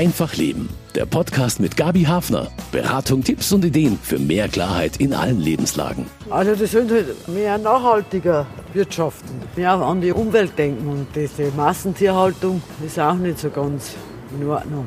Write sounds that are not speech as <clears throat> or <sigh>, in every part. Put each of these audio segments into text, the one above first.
Einfach Leben. Der Podcast mit Gabi Hafner. Beratung, Tipps und Ideen für mehr Klarheit in allen Lebenslagen. Also das sind halt mehr nachhaltiger wirtschaften, mehr an die Umwelt denken und diese Massentierhaltung ist auch nicht so ganz in Ordnung.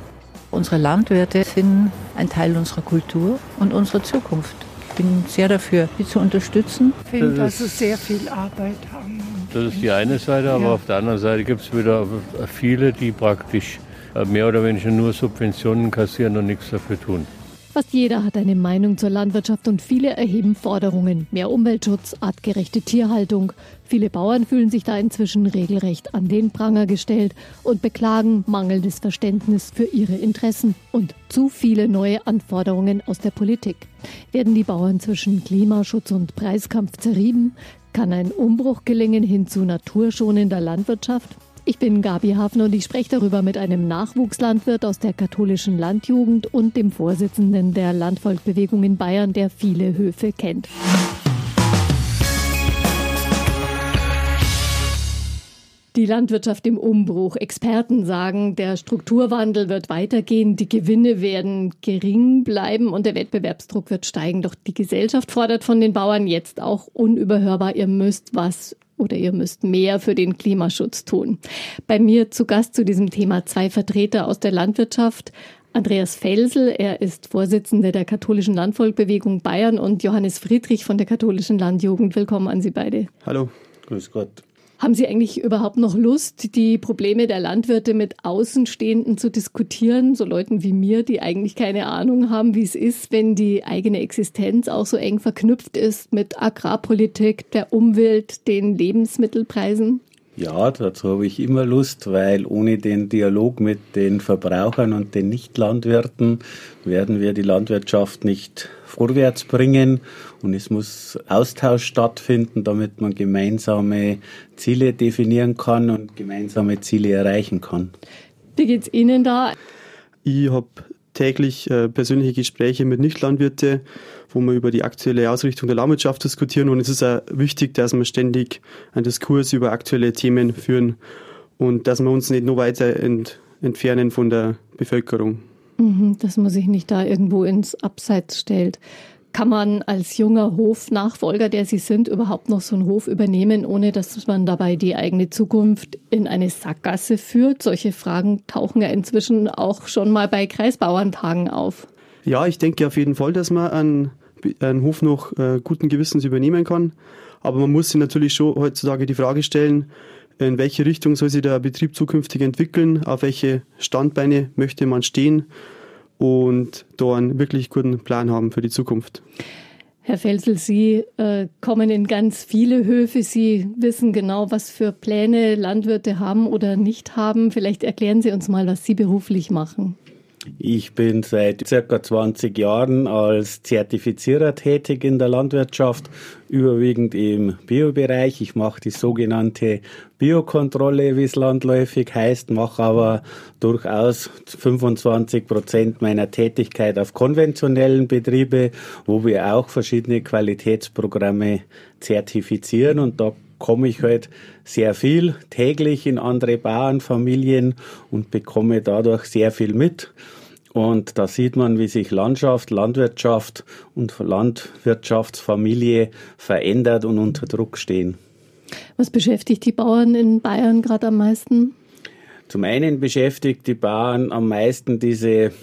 Unsere Landwirte sind ein Teil unserer Kultur und unserer Zukunft. Ich bin sehr dafür, sie zu unterstützen. Ich finde, dass sie sehr viel Arbeit haben. Das ist die eine Seite, aber ja. auf der anderen Seite gibt es wieder viele, die praktisch mehr oder weniger nur Subventionen kassieren und nichts dafür tun. Fast jeder hat eine Meinung zur Landwirtschaft und viele erheben Forderungen. Mehr Umweltschutz, artgerechte Tierhaltung. Viele Bauern fühlen sich da inzwischen regelrecht an den Pranger gestellt und beklagen mangelndes Verständnis für ihre Interessen und zu viele neue Anforderungen aus der Politik. Werden die Bauern zwischen Klimaschutz und Preiskampf zerrieben? Kann ein Umbruch gelingen hin zu naturschonender Landwirtschaft? Ich bin Gabi Hafner und ich spreche darüber mit einem Nachwuchslandwirt aus der katholischen Landjugend und dem Vorsitzenden der Landvolkbewegung in Bayern, der viele Höfe kennt. Die Landwirtschaft im Umbruch. Experten sagen, der Strukturwandel wird weitergehen, die Gewinne werden gering bleiben und der Wettbewerbsdruck wird steigen. Doch die Gesellschaft fordert von den Bauern jetzt auch unüberhörbar, ihr müsst was oder ihr müsst mehr für den Klimaschutz tun. Bei mir zu Gast zu diesem Thema zwei Vertreter aus der Landwirtschaft. Andreas Felsel, er ist Vorsitzender der katholischen Landvolkbewegung Bayern und Johannes Friedrich von der katholischen Landjugend. Willkommen an Sie beide. Hallo, grüß Gott. Haben Sie eigentlich überhaupt noch Lust, die Probleme der Landwirte mit Außenstehenden zu diskutieren, so Leuten wie mir, die eigentlich keine Ahnung haben, wie es ist, wenn die eigene Existenz auch so eng verknüpft ist mit Agrarpolitik, der Umwelt, den Lebensmittelpreisen? Ja, dazu habe ich immer Lust, weil ohne den Dialog mit den Verbrauchern und den Nichtlandwirten werden wir die Landwirtschaft nicht vorwärts bringen und es muss Austausch stattfinden, damit man gemeinsame Ziele definieren kann und gemeinsame Ziele erreichen kann. Wie geht's Ihnen da? Ich habe täglich äh, persönliche Gespräche mit Nichtlandwirten, wo wir über die aktuelle Ausrichtung der Landwirtschaft diskutieren. Und es ist auch wichtig, dass wir ständig einen Diskurs über aktuelle Themen führen und dass wir uns nicht nur weiter ent entfernen von der Bevölkerung. Mhm, dass man sich nicht da irgendwo ins Abseits stellt. Kann man als junger Hofnachfolger, der Sie sind, überhaupt noch so einen Hof übernehmen, ohne dass man dabei die eigene Zukunft in eine Sackgasse führt? Solche Fragen tauchen ja inzwischen auch schon mal bei Kreisbauerntagen auf. Ja, ich denke auf jeden Fall, dass man einen, einen Hof noch äh, guten Gewissens übernehmen kann. Aber man muss sich natürlich schon heutzutage die Frage stellen, in welche Richtung soll sich der Betrieb zukünftig entwickeln, auf welche Standbeine möchte man stehen und da einen wirklich guten Plan haben für die Zukunft. Herr Felsel, Sie äh, kommen in ganz viele Höfe. Sie wissen genau, was für Pläne Landwirte haben oder nicht haben. Vielleicht erklären Sie uns mal, was Sie beruflich machen. Ich bin seit circa 20 Jahren als Zertifizierer tätig in der Landwirtschaft, überwiegend im Biobereich. Ich mache die sogenannte Biokontrolle, wie es landläufig heißt, mache aber durchaus 25 Prozent meiner Tätigkeit auf konventionellen Betriebe, wo wir auch verschiedene Qualitätsprogramme zertifizieren und da komme ich halt sehr viel täglich in andere Bauernfamilien und bekomme dadurch sehr viel mit. Und da sieht man, wie sich Landschaft, Landwirtschaft und Landwirtschaftsfamilie verändert und unter Druck stehen. Was beschäftigt die Bauern in Bayern gerade am meisten? Zum einen beschäftigt die Bauern am meisten diese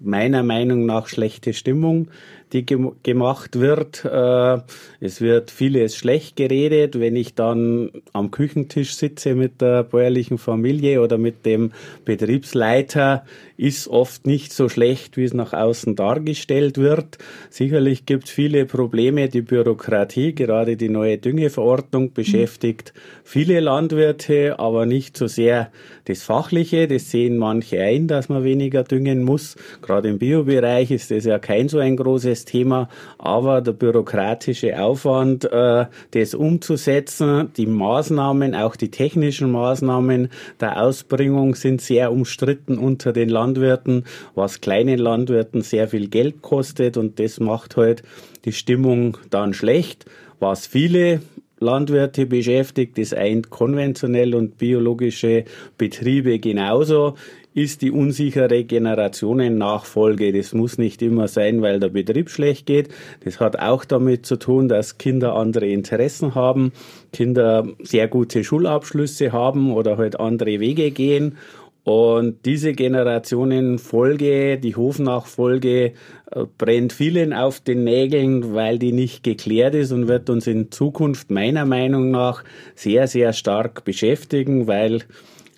meiner Meinung nach schlechte Stimmung, die ge gemacht wird. Äh, es wird vieles schlecht geredet. Wenn ich dann am Küchentisch sitze mit der bäuerlichen Familie oder mit dem Betriebsleiter, ist oft nicht so schlecht, wie es nach außen dargestellt wird. Sicherlich gibt es viele Probleme. Die Bürokratie, gerade die neue Düngeverordnung, beschäftigt viele Landwirte, aber nicht so sehr das Fachliche. Das sehen manche ein, dass man weniger düngen muss. Gerade im Biobereich ist das ja kein so ein großes Thema, aber der bürokratische Aufwand, äh, das umzusetzen, die Maßnahmen, auch die technischen Maßnahmen der Ausbringung sind sehr umstritten unter den Landwirten. Was kleinen Landwirten sehr viel Geld kostet und das macht halt die Stimmung dann schlecht. Was viele Landwirte beschäftigt, das eint konventionell und biologische Betriebe genauso ist die unsichere Generationennachfolge. Das muss nicht immer sein, weil der Betrieb schlecht geht. Das hat auch damit zu tun, dass Kinder andere Interessen haben, Kinder sehr gute Schulabschlüsse haben oder halt andere Wege gehen. Und diese Generationenfolge, die Hofnachfolge, äh, brennt vielen auf den Nägeln, weil die nicht geklärt ist und wird uns in Zukunft meiner Meinung nach sehr, sehr stark beschäftigen, weil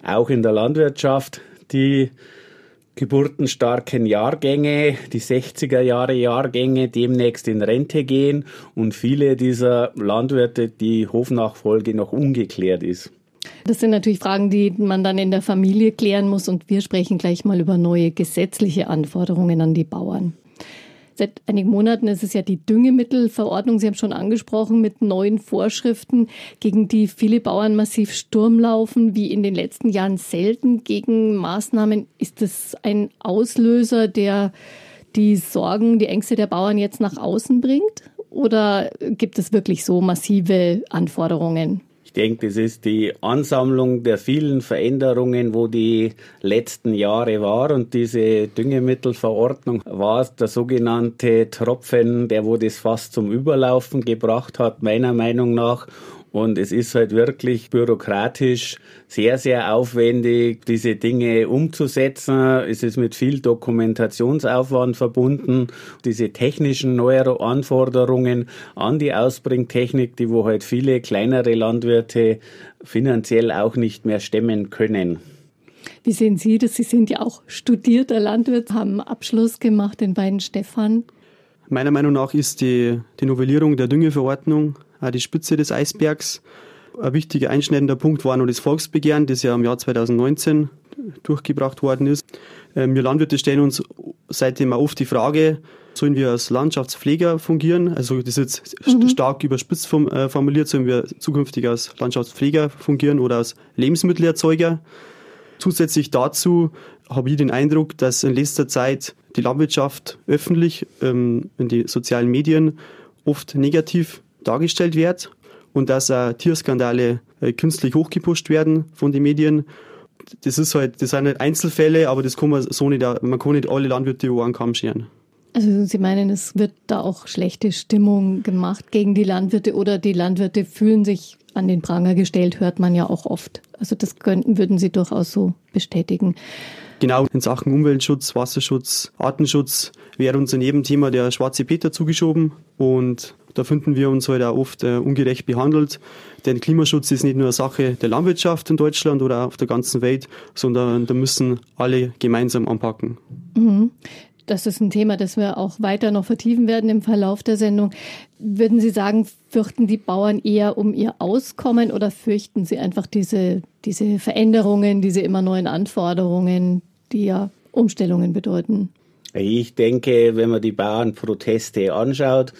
auch in der Landwirtschaft die geburtenstarken Jahrgänge, die 60er Jahre Jahrgänge demnächst in Rente gehen und viele dieser Landwirte die Hofnachfolge noch ungeklärt ist. Das sind natürlich Fragen, die man dann in der Familie klären muss und wir sprechen gleich mal über neue gesetzliche Anforderungen an die Bauern. Seit einigen Monaten ist es ja die Düngemittelverordnung, Sie haben schon angesprochen, mit neuen Vorschriften, gegen die viele Bauern massiv Sturm laufen, wie in den letzten Jahren selten gegen Maßnahmen. Ist das ein Auslöser, der die Sorgen, die Ängste der Bauern jetzt nach außen bringt? Oder gibt es wirklich so massive Anforderungen? Ich denke, das ist die Ansammlung der vielen Veränderungen, wo die letzten Jahre war. Und diese Düngemittelverordnung war der sogenannte Tropfen, der wo das fast zum Überlaufen gebracht hat, meiner Meinung nach. Und es ist halt wirklich bürokratisch sehr, sehr aufwendig, diese Dinge umzusetzen. Es ist mit viel Dokumentationsaufwand verbunden. Diese technischen neuere Anforderungen an die Ausbringtechnik, die wo halt viele kleinere Landwirte finanziell auch nicht mehr stemmen können. Wie sehen Sie das? Sie sind ja auch studierter Landwirt, haben Abschluss gemacht in beiden Stefan. Meiner Meinung nach ist die, die Novellierung der Düngeverordnung die Spitze des Eisbergs. Ein wichtiger einschneidender Punkt war noch das Volksbegehren, das ja im Jahr 2019 durchgebracht worden ist. Ähm, wir Landwirte stellen uns seitdem auch oft die Frage, sollen wir als Landschaftspfleger fungieren? Also das ist jetzt mhm. stark überspitzt äh, formuliert, sollen wir zukünftig als Landschaftspfleger fungieren oder als Lebensmittelerzeuger? Zusätzlich dazu habe ich den Eindruck, dass in letzter Zeit die Landwirtschaft öffentlich ähm, in die sozialen Medien oft negativ dargestellt wird und dass auch Tierskandale äh, künstlich hochgepusht werden von den Medien. Das ist halt, das sind halt Einzelfälle, aber das kann man so nicht, man kann nicht alle Landwirte über einen Kamm scheren. Also Sie meinen, es wird da auch schlechte Stimmung gemacht gegen die Landwirte oder die Landwirte fühlen sich an den Pranger gestellt, hört man ja auch oft. Also das könnten, würden Sie durchaus so bestätigen. Genau, in Sachen Umweltschutz, Wasserschutz, Artenschutz wäre uns in jedem Thema der schwarze Peter zugeschoben und da finden wir uns halt auch oft äh, ungerecht behandelt. Denn Klimaschutz ist nicht nur eine Sache der Landwirtschaft in Deutschland oder auf der ganzen Welt, sondern da müssen alle gemeinsam anpacken. Mhm. Das ist ein Thema, das wir auch weiter noch vertiefen werden im Verlauf der Sendung. Würden Sie sagen, fürchten die Bauern eher um ihr Auskommen oder fürchten sie einfach diese, diese Veränderungen, diese immer neuen Anforderungen, die ja Umstellungen bedeuten? Ich denke, wenn man die Bauernproteste anschaut,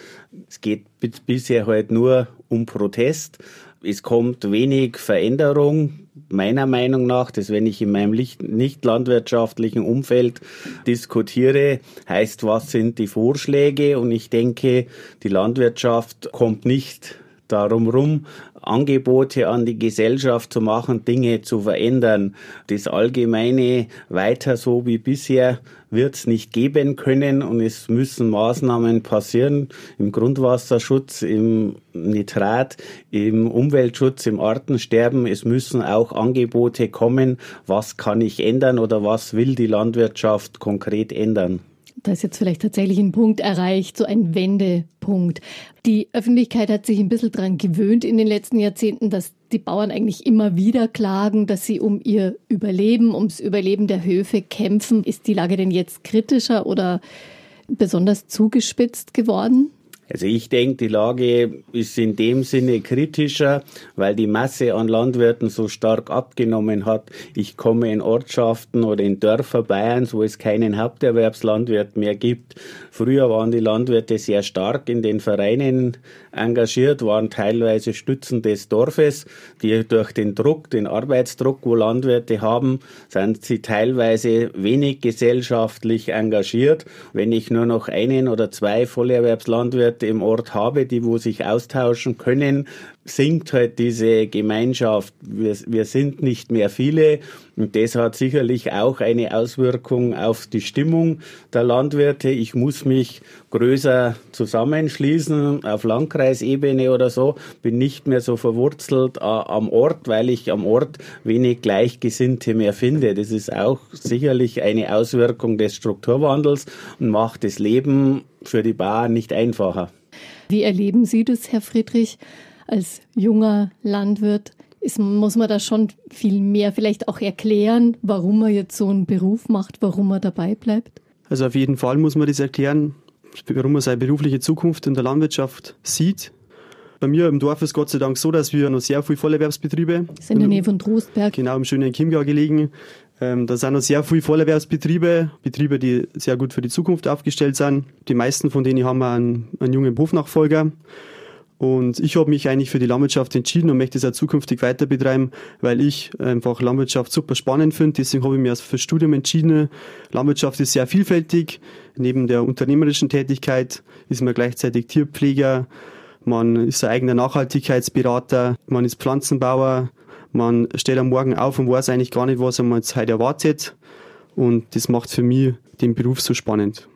es geht bisher halt nur um Protest. Es kommt wenig Veränderung, meiner Meinung nach, dass wenn ich in meinem nicht landwirtschaftlichen Umfeld diskutiere, heißt, was sind die Vorschläge? Und ich denke, die Landwirtschaft kommt nicht darum rum, Angebote an die Gesellschaft zu machen, Dinge zu verändern. Das Allgemeine weiter so wie bisher wird es nicht geben können und es müssen Maßnahmen passieren im Grundwasserschutz, im Nitrat, im Umweltschutz, im Artensterben. Es müssen auch Angebote kommen, was kann ich ändern oder was will die Landwirtschaft konkret ändern. Da ist jetzt vielleicht tatsächlich ein Punkt erreicht, so ein Wendepunkt. Die Öffentlichkeit hat sich ein bisschen daran gewöhnt in den letzten Jahrzehnten, dass die Bauern eigentlich immer wieder klagen, dass sie um ihr Überleben, ums Überleben der Höfe kämpfen. Ist die Lage denn jetzt kritischer oder besonders zugespitzt geworden? Also ich denke, die Lage ist in dem Sinne kritischer, weil die Masse an Landwirten so stark abgenommen hat. Ich komme in Ortschaften oder in Dörfer Bayerns, wo es keinen Haupterwerbslandwirt mehr gibt. Früher waren die Landwirte sehr stark in den Vereinen engagiert, waren teilweise Stützen des Dorfes. Die durch den Druck, den Arbeitsdruck, wo Landwirte haben, sind sie teilweise wenig gesellschaftlich engagiert. Wenn ich nur noch einen oder zwei Vollerwerbslandwirte im Ort habe, die wo sich austauschen können, sinkt halt diese Gemeinschaft. Wir, wir sind nicht mehr viele und das hat sicherlich auch eine Auswirkung auf die Stimmung der Landwirte. Ich muss mich größer zusammenschließen auf Landkreisebene oder so, bin nicht mehr so verwurzelt äh, am Ort, weil ich am Ort wenig Gleichgesinnte mehr finde. Das ist auch sicherlich eine Auswirkung des Strukturwandels und macht das Leben für die Bauern nicht einfacher. Wie erleben Sie das, Herr Friedrich? Als junger Landwirt ist, muss man da schon viel mehr vielleicht auch erklären, warum man jetzt so einen Beruf macht, warum man dabei bleibt? Also auf jeden Fall muss man das erklären, warum man seine berufliche Zukunft in der Landwirtschaft sieht. Bei mir im Dorf ist Gott sei Dank so, dass wir noch sehr viele Vollerwerbsbetriebe. Das ist in der Nähe von Trostberg. Genau, im schönen Chiemgau gelegen. Ähm, da sind noch sehr viele Vollerwerbsbetriebe, Betriebe, die sehr gut für die Zukunft aufgestellt sind. Die meisten von denen haben einen, einen jungen Hofnachfolger. Und ich habe mich eigentlich für die Landwirtschaft entschieden und möchte es auch zukünftig weiter betreiben, weil ich einfach Landwirtschaft super spannend finde. Deswegen habe ich mich für Studium entschieden. Landwirtschaft ist sehr vielfältig. Neben der unternehmerischen Tätigkeit ist man gleichzeitig Tierpfleger, man ist ein eigener Nachhaltigkeitsberater, man ist Pflanzenbauer, man steht am Morgen auf und weiß eigentlich gar nicht, was man jetzt heute erwartet. Und das macht für mich den Beruf so spannend.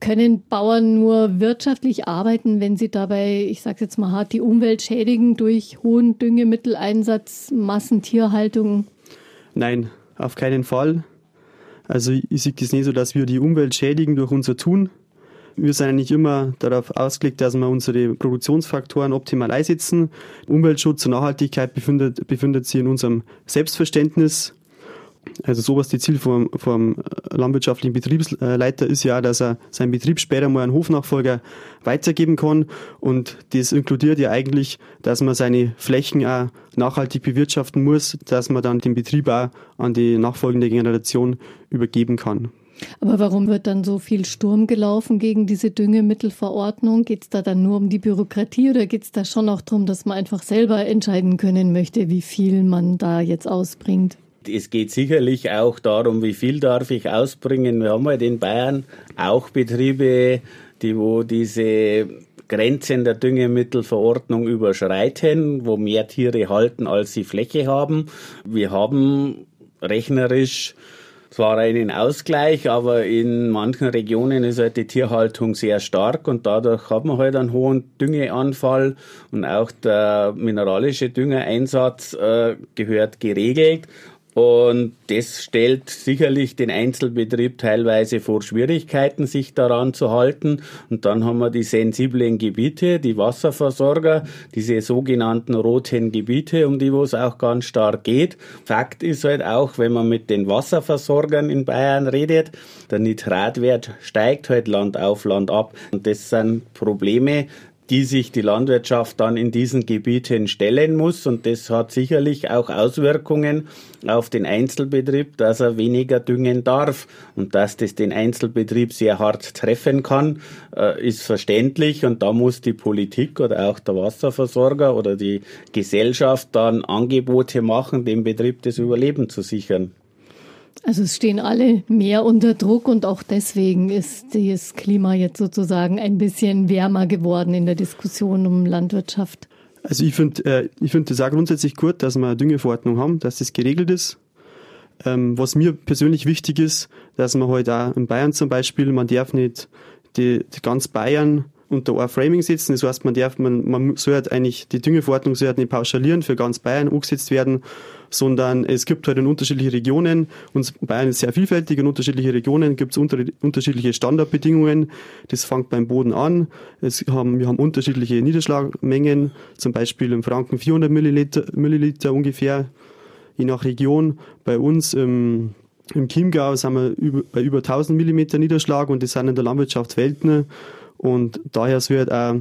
Können Bauern nur wirtschaftlich arbeiten, wenn sie dabei, ich sage jetzt mal hart, die Umwelt schädigen durch hohen Düngemitteleinsatz, Massentierhaltung? Nein, auf keinen Fall. Also ich sehe das nicht so, dass wir die Umwelt schädigen durch unser Tun. Wir sind eigentlich immer darauf ausgelegt, dass wir unsere Produktionsfaktoren optimal einsetzen. Umweltschutz und Nachhaltigkeit befindet, befindet sich in unserem Selbstverständnis also sowas die Ziel vom, vom landwirtschaftlichen Betriebsleiter ist ja, dass er seinen Betrieb später mal einen Hofnachfolger weitergeben kann. Und das inkludiert ja eigentlich, dass man seine Flächen auch nachhaltig bewirtschaften muss, dass man dann den Betrieb auch an die nachfolgende Generation übergeben kann. Aber warum wird dann so viel Sturm gelaufen gegen diese Düngemittelverordnung? Geht es da dann nur um die Bürokratie oder geht es da schon auch darum, dass man einfach selber entscheiden können möchte, wie viel man da jetzt ausbringt? Es geht sicherlich auch darum, wie viel darf ich ausbringen. Wir haben halt in Bayern auch Betriebe, die wo diese Grenzen der Düngemittelverordnung überschreiten, wo mehr Tiere halten, als sie Fläche haben. Wir haben rechnerisch zwar einen Ausgleich, aber in manchen Regionen ist halt die Tierhaltung sehr stark und dadurch hat man halt einen hohen Düngeanfall und auch der mineralische Düngereinsatz äh, gehört geregelt und das stellt sicherlich den Einzelbetrieb teilweise vor Schwierigkeiten, sich daran zu halten. Und dann haben wir die sensiblen Gebiete, die Wasserversorger, diese sogenannten roten Gebiete, um die wo es auch ganz stark geht. Fakt ist halt auch, wenn man mit den Wasserversorgern in Bayern redet, der Nitratwert steigt halt Land auf, Land ab. Und das sind Probleme, die sich die Landwirtschaft dann in diesen Gebieten stellen muss. Und das hat sicherlich auch Auswirkungen auf den Einzelbetrieb, dass er weniger düngen darf. Und dass das den Einzelbetrieb sehr hart treffen kann, äh, ist verständlich. Und da muss die Politik oder auch der Wasserversorger oder die Gesellschaft dann Angebote machen, dem Betrieb das Überleben zu sichern. Also es stehen alle mehr unter Druck und auch deswegen ist das Klima jetzt sozusagen ein bisschen wärmer geworden in der Diskussion um Landwirtschaft. Also ich finde äh, das auch grundsätzlich gut, dass wir eine Düngeverordnung haben, dass das geregelt ist. Ähm, was mir persönlich wichtig ist, dass man heute halt auch in Bayern zum Beispiel, man darf nicht die, die ganz Bayern unter ein Framing setzen. Das heißt, man darf, man, man soll halt eigentlich, die Düngeverordnung soll halt nicht pauschalieren für ganz Bayern umgesetzt werden, sondern es gibt halt in unterschiedlichen Regionen, und Bayern ist sehr vielfältig, in unterschiedlichen Regionen gibt es unter, unterschiedliche Standardbedingungen. Das fängt beim Boden an. Es haben, wir haben unterschiedliche Niederschlagmengen, zum Beispiel im Franken 400 Milliliter, Milliliter ungefähr, je nach Region. Bei uns im im Chiemgau sind wir über, bei über 1000 Millimeter Niederschlag und das sind in der Landwirtschaft Welten. Und daher wird auch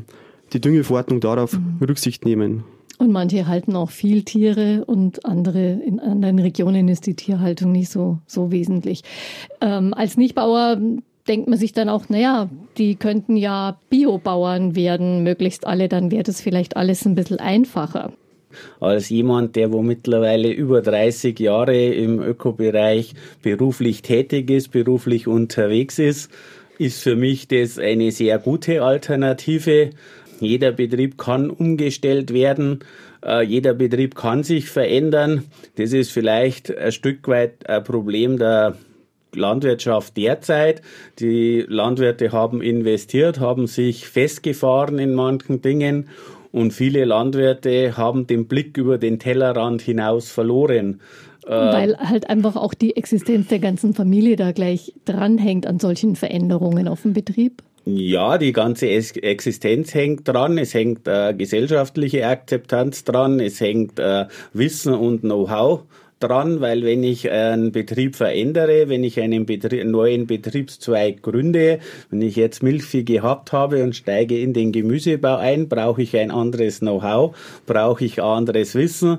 die Düngeverordnung darauf mhm. Rücksicht nehmen. Und manche halten auch viel Tiere und andere in anderen Regionen ist die Tierhaltung nicht so, so wesentlich. Ähm, als Nichtbauer denkt man sich dann auch, naja, die könnten ja Biobauern werden, möglichst alle, dann wäre das vielleicht alles ein bisschen einfacher. Als jemand, der wo mittlerweile über 30 Jahre im Ökobereich beruflich tätig ist, beruflich unterwegs ist, ist für mich das eine sehr gute Alternative. Jeder Betrieb kann umgestellt werden. Äh, jeder Betrieb kann sich verändern. Das ist vielleicht ein Stück weit ein Problem der Landwirtschaft derzeit. Die Landwirte haben investiert, haben sich festgefahren in manchen Dingen und viele Landwirte haben den Blick über den Tellerrand hinaus verloren. Äh, Weil halt einfach auch die Existenz der ganzen Familie da gleich dranhängt an solchen Veränderungen auf dem Betrieb. Ja, die ganze Existenz hängt dran, es hängt äh, gesellschaftliche Akzeptanz dran, es hängt äh, Wissen und Know-how dran, weil wenn ich einen Betrieb verändere, wenn ich einen Betrie neuen Betriebszweig gründe, wenn ich jetzt Milchvieh gehabt habe und steige in den Gemüsebau ein, brauche ich ein anderes Know-how, brauche ich anderes Wissen,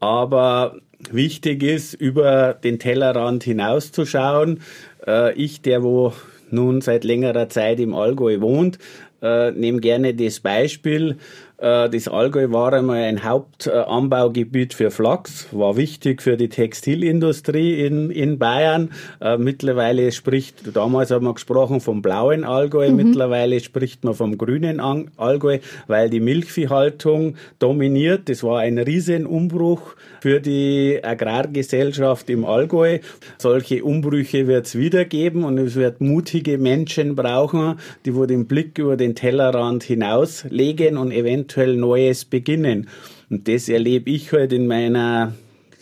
aber wichtig ist, über den Tellerrand hinauszuschauen. Äh, ich, der wo nun seit längerer Zeit im Allgäu wohnt, äh, nehme gerne das Beispiel. Äh, das Allgäu war einmal ein Hauptanbaugebiet für Flachs, war wichtig für die Textilindustrie in, in Bayern. Äh, mittlerweile spricht, damals haben wir gesprochen vom blauen Allgäu, mhm. mittlerweile spricht man vom grünen Allgäu, weil die Milchviehhaltung dominiert. Das war ein Riesenumbruch für die Agrargesellschaft im Allgäu. Solche Umbrüche wird es wieder geben und es wird mutige Menschen brauchen, die wo den Blick über den Tellerrand hinauslegen und eventuell Neues beginnen. Und das erlebe ich heute halt in meiner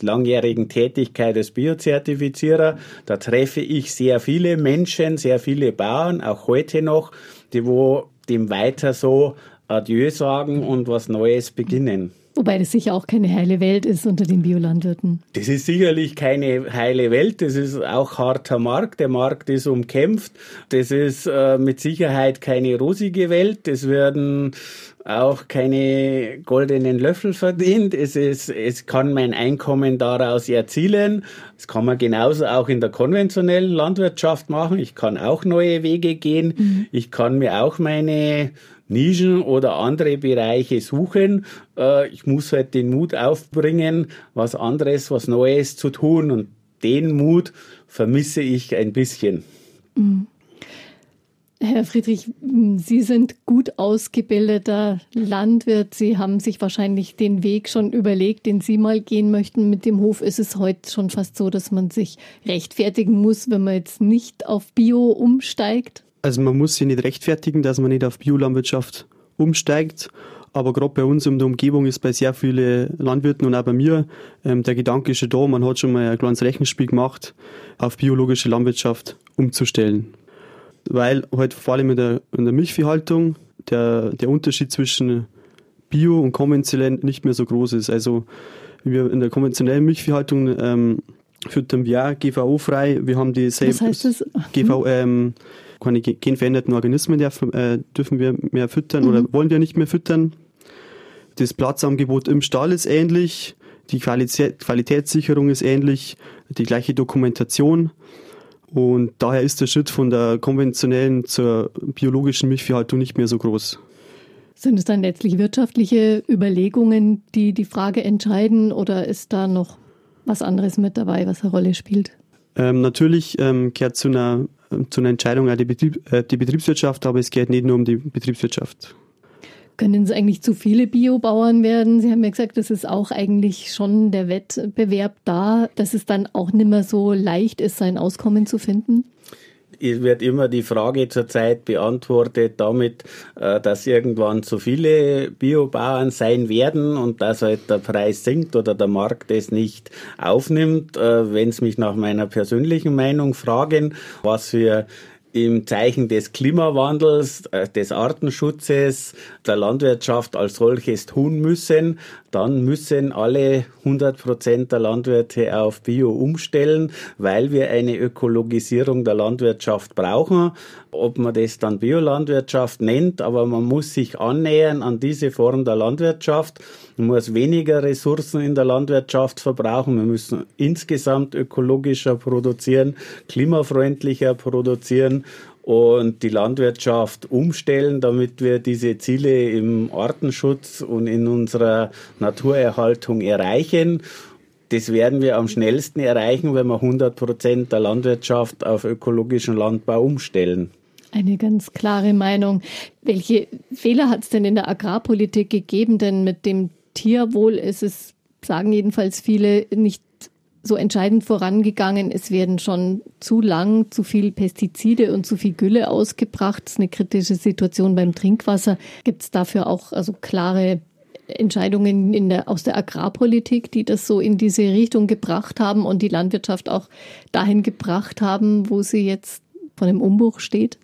langjährigen Tätigkeit als Biozertifizierer. Da treffe ich sehr viele Menschen, sehr viele Bauern, auch heute noch, die wo dem weiter so Adieu sagen und was Neues beginnen. Wobei das sicher auch keine heile Welt ist unter den Biolandwirten. Das ist sicherlich keine heile Welt. Das ist auch harter Markt. Der Markt ist umkämpft. Das ist äh, mit Sicherheit keine rosige Welt. Es werden auch keine goldenen Löffel verdient. Es, ist, es kann mein Einkommen daraus erzielen. Das kann man genauso auch in der konventionellen Landwirtschaft machen. Ich kann auch neue Wege gehen. Mhm. Ich kann mir auch meine Nischen oder andere Bereiche suchen. Äh, ich muss halt den Mut aufbringen, was anderes, was Neues zu tun. Und den Mut vermisse ich ein bisschen. Mhm. Herr Friedrich, Sie sind gut ausgebildeter Landwirt. Sie haben sich wahrscheinlich den Weg schon überlegt, den Sie mal gehen möchten. Mit dem Hof ist es heute schon fast so, dass man sich rechtfertigen muss, wenn man jetzt nicht auf Bio umsteigt. Also man muss sich nicht rechtfertigen, dass man nicht auf Biolandwirtschaft umsteigt. Aber gerade bei uns in der Umgebung ist bei sehr vielen Landwirten und auch bei mir ähm, der Gedanke schon da, man hat schon mal ein kleines Rechenspiel gemacht, auf biologische Landwirtschaft umzustellen. Weil halt vor allem in der, in der Milchviehhaltung der, der Unterschied zwischen Bio und konventionell nicht mehr so groß ist. Also wir in der konventionellen Milchviehhaltung ähm, füttern wir auch GVO-frei. Wir haben die Was heißt das? GV, ähm, keine genveränderten Organismen äh, dürfen wir mehr füttern mhm. oder wollen wir nicht mehr füttern. Das Platzangebot im Stall ist ähnlich, die Qualität, Qualitätssicherung ist ähnlich, die gleiche Dokumentation. Und daher ist der Schritt von der konventionellen zur biologischen Milchviehhaltung nicht mehr so groß. Sind es dann letztlich wirtschaftliche Überlegungen, die die Frage entscheiden oder ist da noch was anderes mit dabei, was eine Rolle spielt? Ähm, natürlich ähm, gehört zu einer zu einer Entscheidung auch die, Betrieb, äh, die Betriebswirtschaft, aber es geht nicht nur um die Betriebswirtschaft. Können es eigentlich zu viele Biobauern werden? Sie haben ja gesagt, es ist auch eigentlich schon der Wettbewerb da, dass es dann auch nicht mehr so leicht ist, sein Auskommen zu finden? es wird immer die Frage zurzeit beantwortet damit, äh, dass irgendwann zu viele Biobauern sein werden und dass halt der Preis sinkt oder der Markt es nicht aufnimmt. Äh, Wenn es mich nach meiner persönlichen Meinung fragen, was wir im Zeichen des Klimawandels, äh, des Artenschutzes, der Landwirtschaft als solches tun müssen, dann müssen alle 100 Prozent der Landwirte auf Bio umstellen, weil wir eine Ökologisierung der Landwirtschaft brauchen. Ob man das dann Biolandwirtschaft nennt, aber man muss sich annähern an diese Form der Landwirtschaft. Man muss weniger Ressourcen in der Landwirtschaft verbrauchen. Wir müssen insgesamt ökologischer produzieren, klimafreundlicher produzieren und die Landwirtschaft umstellen, damit wir diese Ziele im Artenschutz und in unserer Naturerhaltung erreichen. Das werden wir am schnellsten erreichen, wenn wir 100 Prozent der Landwirtschaft auf ökologischen Landbau umstellen. Eine ganz klare Meinung. Welche Fehler hat es denn in der Agrarpolitik gegeben? Denn mit dem Tierwohl ist es, sagen jedenfalls viele, nicht so entscheidend vorangegangen. Es werden schon zu lang zu viel Pestizide und zu viel Gülle ausgebracht. Das ist eine kritische Situation beim Trinkwasser. Gibt es dafür auch also klare Entscheidungen der, aus der Agrarpolitik, die das so in diese Richtung gebracht haben und die Landwirtschaft auch dahin gebracht haben, wo sie jetzt von dem Umbruch steht?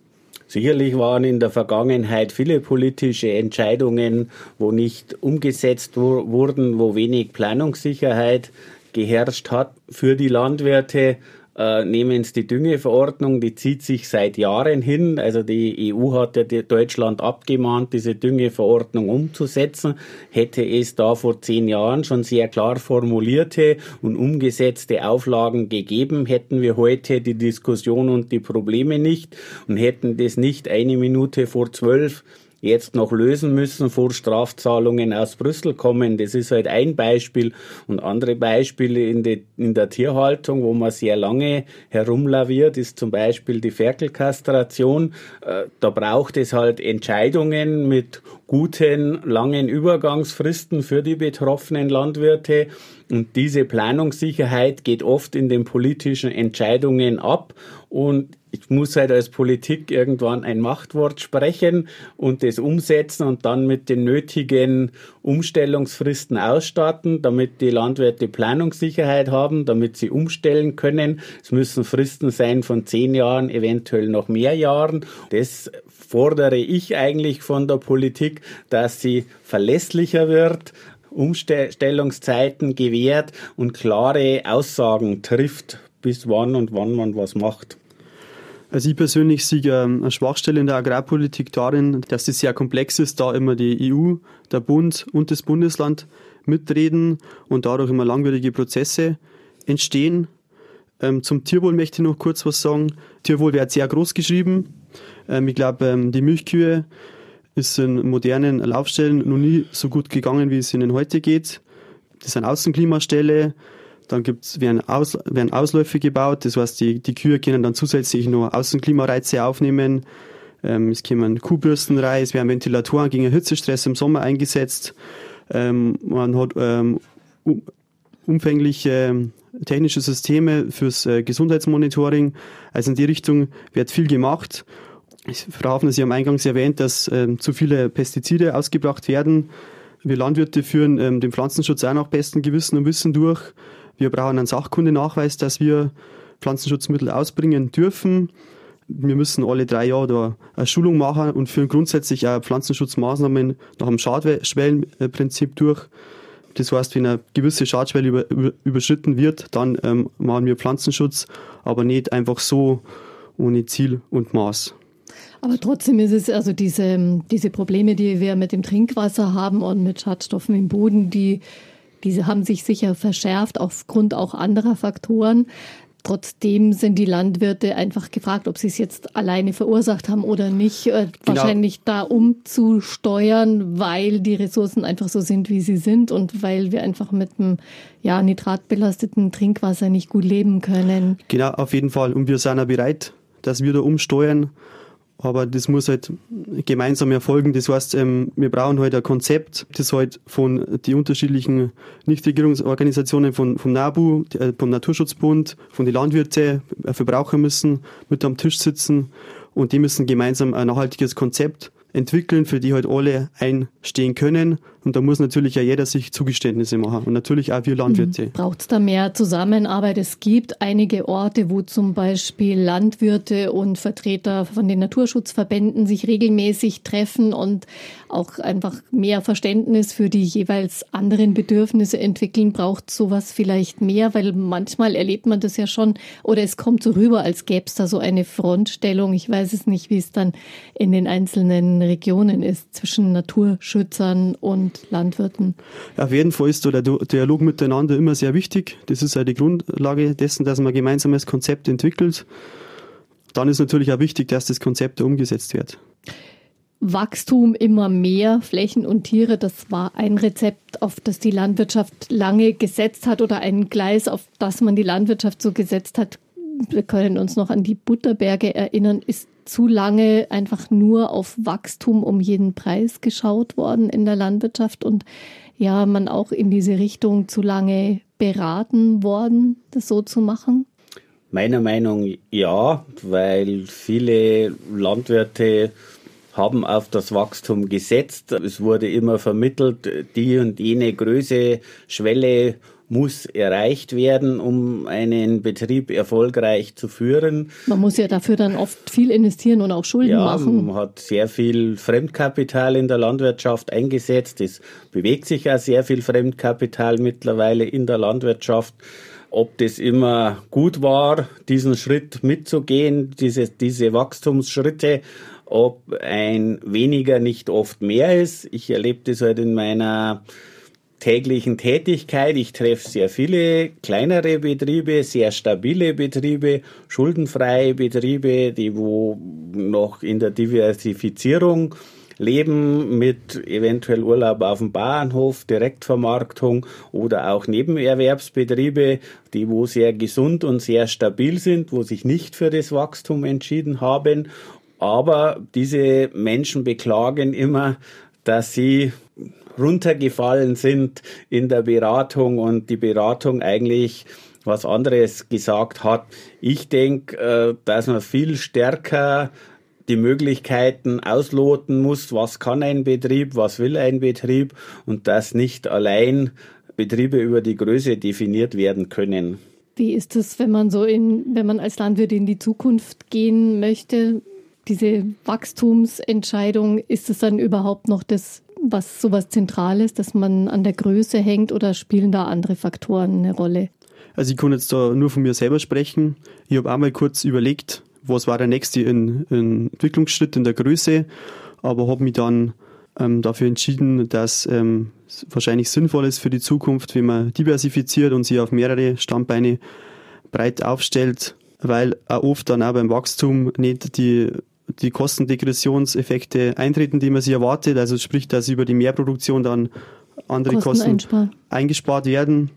Sicherlich waren in der Vergangenheit viele politische Entscheidungen, wo nicht umgesetzt wurden, wo wenig Planungssicherheit geherrscht hat für die Landwirte äh, nehmen Sie die Düngeverordnung, die zieht sich seit Jahren hin. Also die EU hat ja Deutschland abgemahnt, diese Düngeverordnung umzusetzen. Hätte es da vor zehn Jahren schon sehr klar formulierte und umgesetzte Auflagen gegeben, hätten wir heute die Diskussion und die Probleme nicht und hätten das nicht eine Minute vor zwölf jetzt noch lösen müssen vor Strafzahlungen aus Brüssel kommen. Das ist halt ein Beispiel. Und andere Beispiele in, de, in der Tierhaltung, wo man sehr lange herumlaviert, ist zum Beispiel die Ferkelkastration. Äh, da braucht es halt Entscheidungen mit guten, langen Übergangsfristen für die betroffenen Landwirte. Und diese Planungssicherheit geht oft in den politischen Entscheidungen ab. Und ich muss halt als Politik irgendwann ein Machtwort sprechen und das umsetzen und dann mit den nötigen Umstellungsfristen ausstatten, damit die Landwirte Planungssicherheit haben, damit sie umstellen können. Es müssen Fristen sein von zehn Jahren, eventuell noch mehr Jahren. Das fordere ich eigentlich von der Politik, dass sie verlässlicher wird, Umstellungszeiten gewährt und klare Aussagen trifft, bis wann und wann man was macht. Also ich persönlich sehe ähm, eine Schwachstelle in der Agrarpolitik darin, dass es sehr komplex ist, da immer die EU, der Bund und das Bundesland mitreden und dadurch immer langwierige Prozesse entstehen. Ähm, zum Tierwohl möchte ich noch kurz was sagen. Tierwohl wird sehr groß geschrieben. Ähm, ich glaube, die Milchkühe ist in modernen Laufstellen noch nie so gut gegangen, wie es ihnen heute geht. Das sind Außenklimaställe, dann gibt's, werden, Aus, werden Ausläufe gebaut, das heißt, die, die Kühe können dann zusätzlich noch Außenklimareize aufnehmen. Ähm, es kommen Kuhbürsten rein, es werden Ventilatoren gegen Hitzestress im Sommer eingesetzt. Ähm, man hat ähm, umfängliche technische Systeme fürs äh, Gesundheitsmonitoring. Also in die Richtung wird viel gemacht. Frau Hafner, Sie haben eingangs erwähnt, dass ähm, zu viele Pestizide ausgebracht werden. Wir Landwirte führen ähm, den Pflanzenschutz auch nach bestem Gewissen und Wissen durch. Wir brauchen einen Sachkundenachweis, dass wir Pflanzenschutzmittel ausbringen dürfen. Wir müssen alle drei Jahre eine Schulung machen und führen grundsätzlich auch Pflanzenschutzmaßnahmen nach dem Schadschwellenprinzip durch. Das heißt, wenn eine gewisse Schadschwelle über, über, überschritten wird, dann ähm, machen wir Pflanzenschutz, aber nicht einfach so ohne Ziel und Maß. Aber trotzdem ist es also diese, diese Probleme, die wir mit dem Trinkwasser haben und mit Schadstoffen im Boden, die diese haben sich sicher verschärft aufgrund auch anderer Faktoren. Trotzdem sind die Landwirte einfach gefragt, ob sie es jetzt alleine verursacht haben oder nicht, äh, genau. wahrscheinlich da umzusteuern, weil die Ressourcen einfach so sind, wie sie sind und weil wir einfach mit einem ja, nitratbelasteten Trinkwasser nicht gut leben können. Genau, auf jeden Fall. Und wir sind ja bereit, dass wir da umsteuern aber das muss halt gemeinsam erfolgen. Das heißt, ähm, wir brauchen halt ein Konzept, das halt von die unterschiedlichen Nichtregierungsorganisationen, von, vom NABU, äh, vom Naturschutzbund, von den Landwirte, äh, Verbraucher müssen mit am Tisch sitzen und die müssen gemeinsam ein nachhaltiges Konzept entwickeln, für die halt alle einstehen können. Und da muss natürlich ja jeder sich Zugeständnisse machen und natürlich auch wir Landwirte. Mhm. Braucht es da mehr Zusammenarbeit? Es gibt einige Orte, wo zum Beispiel Landwirte und Vertreter von den Naturschutzverbänden sich regelmäßig treffen und auch einfach mehr Verständnis für die jeweils anderen Bedürfnisse entwickeln. Braucht sowas vielleicht mehr? Weil manchmal erlebt man das ja schon oder es kommt so rüber, als gäbe es da so eine Frontstellung. Ich weiß es nicht, wie es dann in den einzelnen Regionen ist zwischen Naturschützern und und Landwirten? Auf jeden Fall ist der Dialog miteinander immer sehr wichtig. Das ist ja die Grundlage dessen, dass man gemeinsames Konzept entwickelt. Dann ist natürlich auch wichtig, dass das Konzept umgesetzt wird. Wachstum immer mehr Flächen und Tiere, das war ein Rezept, auf das die Landwirtschaft lange gesetzt hat oder ein Gleis, auf das man die Landwirtschaft so gesetzt hat. wir können uns noch an die Butterberge erinnern, ist zu lange einfach nur auf Wachstum um jeden Preis geschaut worden in der Landwirtschaft und ja, man auch in diese Richtung zu lange beraten worden, das so zu machen? Meiner Meinung ja, weil viele Landwirte haben auf das Wachstum gesetzt. Es wurde immer vermittelt, die und jene Größe, Schwelle muss erreicht werden, um einen Betrieb erfolgreich zu führen. Man muss ja dafür dann oft viel investieren und auch Schulden ja, machen. Man hat sehr viel Fremdkapital in der Landwirtschaft eingesetzt. Es bewegt sich ja sehr viel Fremdkapital mittlerweile in der Landwirtschaft. Ob das immer gut war, diesen Schritt mitzugehen, diese, diese Wachstumsschritte, ob ein weniger nicht oft mehr ist. Ich erlebe das halt in meiner täglichen Tätigkeit. Ich treffe sehr viele kleinere Betriebe, sehr stabile Betriebe, schuldenfreie Betriebe, die wo noch in der Diversifizierung leben mit eventuell Urlaub auf dem Bauernhof, Direktvermarktung oder auch Nebenerwerbsbetriebe, die wo sehr gesund und sehr stabil sind, wo sich nicht für das Wachstum entschieden haben. Aber diese Menschen beklagen immer, dass sie runtergefallen sind in der Beratung und die Beratung eigentlich was anderes gesagt hat. Ich denke, äh, dass man viel stärker die Möglichkeiten ausloten muss, was kann ein Betrieb, was will ein Betrieb und dass nicht allein Betriebe über die Größe definiert werden können. Wie ist es, wenn man so in, wenn man als Landwirt in die Zukunft gehen möchte? Diese Wachstumsentscheidung, ist es dann überhaupt noch das was sowas Zentrales, dass man an der Größe hängt oder spielen da andere Faktoren eine Rolle? Also ich kann jetzt da nur von mir selber sprechen. Ich habe einmal kurz überlegt, was war der nächste in, in Entwicklungsschritt in der Größe, aber habe mich dann ähm, dafür entschieden, dass ähm, es wahrscheinlich sinnvoll ist für die Zukunft, wenn man diversifiziert und sich auf mehrere Standbeine breit aufstellt, weil auch oft dann auch beim Wachstum nicht die die Kostendegressionseffekte eintreten, die man sich erwartet. Also sprich, dass über die Mehrproduktion dann andere Kosten, Kosten eingespart werden.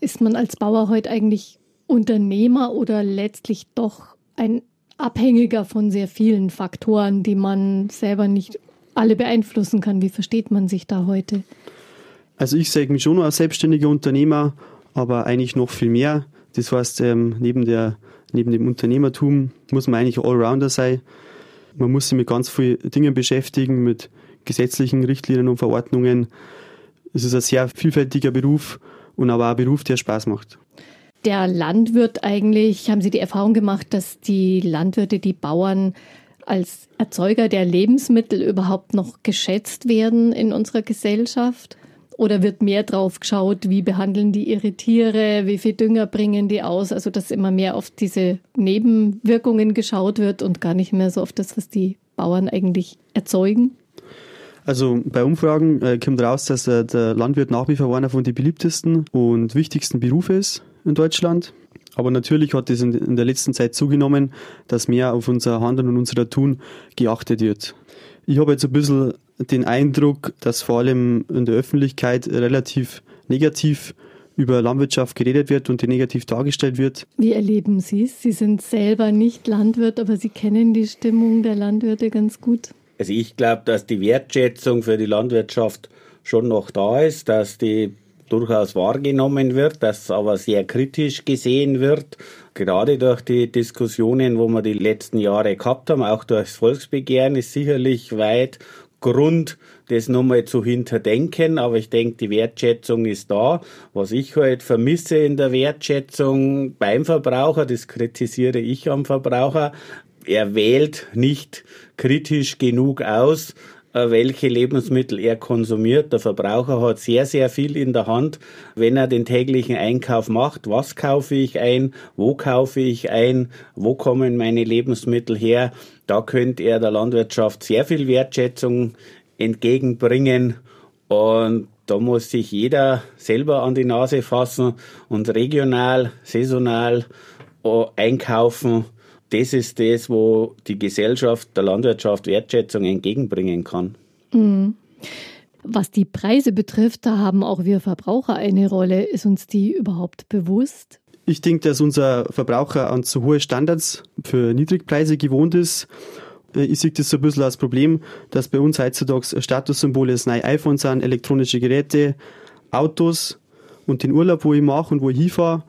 Ist man als Bauer heute eigentlich Unternehmer oder letztlich doch ein Abhängiger von sehr vielen Faktoren, die man selber nicht alle beeinflussen kann? Wie versteht man sich da heute? Also ich sehe mich schon als selbstständiger Unternehmer, aber eigentlich noch viel mehr. Das heißt, ähm, neben, der, neben dem Unternehmertum muss man eigentlich Allrounder sein. Man muss sich mit ganz vielen Dingen beschäftigen, mit gesetzlichen Richtlinien und Verordnungen. Es ist ein sehr vielfältiger Beruf und aber auch ein Beruf, der Spaß macht. Der Landwirt eigentlich, haben Sie die Erfahrung gemacht, dass die Landwirte, die Bauern als Erzeuger der Lebensmittel überhaupt noch geschätzt werden in unserer Gesellschaft? Oder wird mehr drauf geschaut, wie behandeln die ihre Tiere, wie viel Dünger bringen die aus? Also, dass immer mehr auf diese Nebenwirkungen geschaut wird und gar nicht mehr so auf das, was die Bauern eigentlich erzeugen? Also bei Umfragen äh, kommt raus, dass äh, der Landwirt nach wie vor einer von den beliebtesten und wichtigsten Berufe ist in Deutschland. Aber natürlich hat es in, in der letzten Zeit zugenommen, dass mehr auf unser Handeln und unser Tun geachtet wird. Ich habe jetzt ein bisschen den Eindruck, dass vor allem in der Öffentlichkeit relativ negativ über Landwirtschaft geredet wird und die negativ dargestellt wird. Wie erleben Sie es? Sie sind selber nicht Landwirt, aber Sie kennen die Stimmung der Landwirte ganz gut. Also ich glaube, dass die Wertschätzung für die Landwirtschaft schon noch da ist, dass die durchaus wahrgenommen wird, dass aber sehr kritisch gesehen wird. Gerade durch die Diskussionen, wo wir die letzten Jahre gehabt haben, auch durch das Volksbegehren, ist sicherlich weit Grund, das nochmal zu hinterdenken, aber ich denke, die Wertschätzung ist da. Was ich halt vermisse in der Wertschätzung beim Verbraucher, das kritisiere ich am Verbraucher, er wählt nicht kritisch genug aus, welche Lebensmittel er konsumiert. Der Verbraucher hat sehr, sehr viel in der Hand, wenn er den täglichen Einkauf macht. Was kaufe ich ein? Wo kaufe ich ein? Wo kommen meine Lebensmittel her? Da könnte er der Landwirtschaft sehr viel Wertschätzung entgegenbringen. Und da muss sich jeder selber an die Nase fassen und regional, saisonal äh, einkaufen das ist das, wo die Gesellschaft der Landwirtschaft Wertschätzung entgegenbringen kann. Mhm. Was die Preise betrifft, da haben auch wir Verbraucher eine Rolle. Ist uns die überhaupt bewusst? Ich denke, dass unser Verbraucher an zu hohe Standards für Niedrigpreise gewohnt ist. Äh, ich sehe das so ein bisschen als Problem, dass bei uns heutzutage Statussymbole das neue iPhone sind, elektronische Geräte, Autos und den Urlaub, wo ich mache und wo ich hinfahre,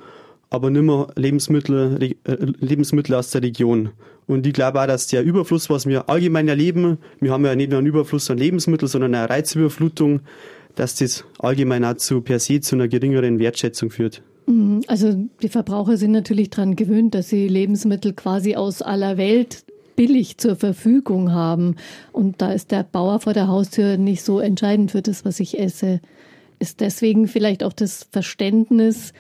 aber nicht mehr Lebensmittel, äh, Lebensmittel aus der Region. Und ich glaube auch, dass der Überfluss, was wir allgemein erleben, wir haben ja nicht nur einen Überfluss an Lebensmitteln, sondern eine Reizüberflutung, dass das allgemein auch zu per se zu einer geringeren Wertschätzung führt. Mhm. Also die Verbraucher sind natürlich daran gewöhnt, dass sie Lebensmittel quasi aus aller Welt billig zur Verfügung haben. Und da ist der Bauer vor der Haustür nicht so entscheidend für das, was ich esse. Ist deswegen vielleicht auch das Verständnis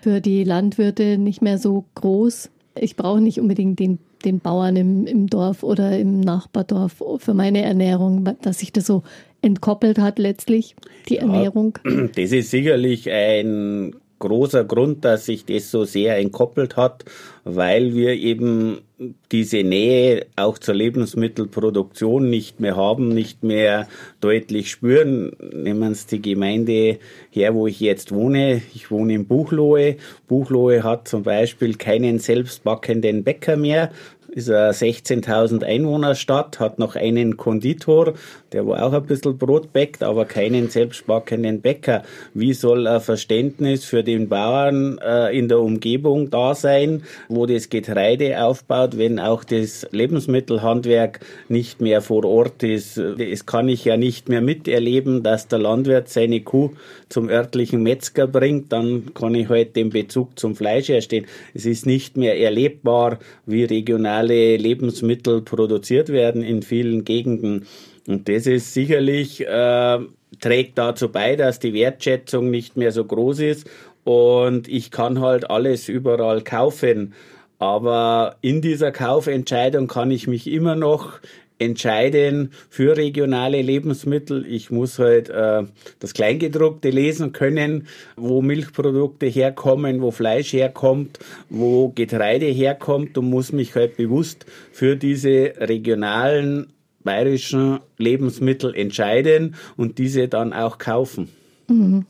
für die Landwirte nicht mehr so groß? Ich brauche nicht unbedingt den, den Bauern im, im Dorf oder im Nachbardorf für meine Ernährung, dass sich das so entkoppelt hat letztlich, die ja, Ernährung. <clears throat> Das ist sicherlich ein großer Grund, dass sich das so sehr entkoppelt hat, weil wir eben diese Nähe auch zur Lebensmittelproduktion nicht mehr haben, nicht mehr deutlich spüren. Nehmen Sie die Gemeinde her, wo ich jetzt wohne. Ich wohne in Buchloe. Buchloe hat zum Beispiel keinen selbstbackenden Bäcker mehr, ist eine 16.000 Einwohnerstadt, hat noch einen Konditor, der wo auch ein bisschen Brot bäckt, aber keinen selbstbackenden Bäcker. Wie soll ein Verständnis für den Bauern äh, in der Umgebung da sein, wo das Getreide aufbaut, wenn auch das Lebensmittelhandwerk nicht mehr vor Ort ist? Es kann ich ja nicht mehr miterleben, dass der Landwirt seine Kuh zum örtlichen Metzger bringt, dann kann ich halt den Bezug zum Fleisch herstellen. Es ist nicht mehr erlebbar, wie regionale Lebensmittel produziert werden in vielen Gegenden. Und das ist sicherlich, äh, trägt dazu bei, dass die Wertschätzung nicht mehr so groß ist und ich kann halt alles überall kaufen. Aber in dieser Kaufentscheidung kann ich mich immer noch entscheiden für regionale Lebensmittel. Ich muss halt äh, das Kleingedruckte lesen können, wo Milchprodukte herkommen, wo Fleisch herkommt, wo Getreide herkommt und muss mich halt bewusst für diese regionalen bayerischen Lebensmittel entscheiden und diese dann auch kaufen. Mhm.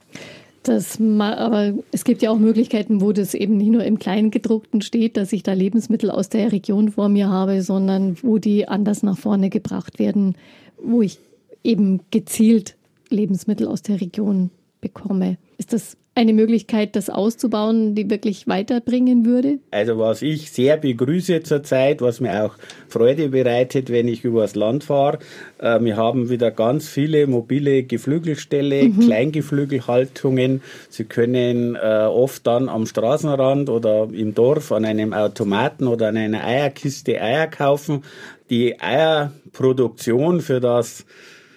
Das, aber es gibt ja auch Möglichkeiten, wo das eben nicht nur im Kleingedruckten steht, dass ich da Lebensmittel aus der Region vor mir habe, sondern wo die anders nach vorne gebracht werden, wo ich eben gezielt Lebensmittel aus der Region bekomme. Ist das eine Möglichkeit, das auszubauen, die wirklich weiterbringen würde? Also was ich sehr begrüße zurzeit, was mir auch Freude bereitet, wenn ich übers Land fahre, äh, wir haben wieder ganz viele mobile Geflügelställe, mhm. Kleingeflügelhaltungen. Sie können äh, oft dann am Straßenrand oder im Dorf an einem Automaten oder an einer Eierkiste Eier kaufen. Die Eierproduktion für das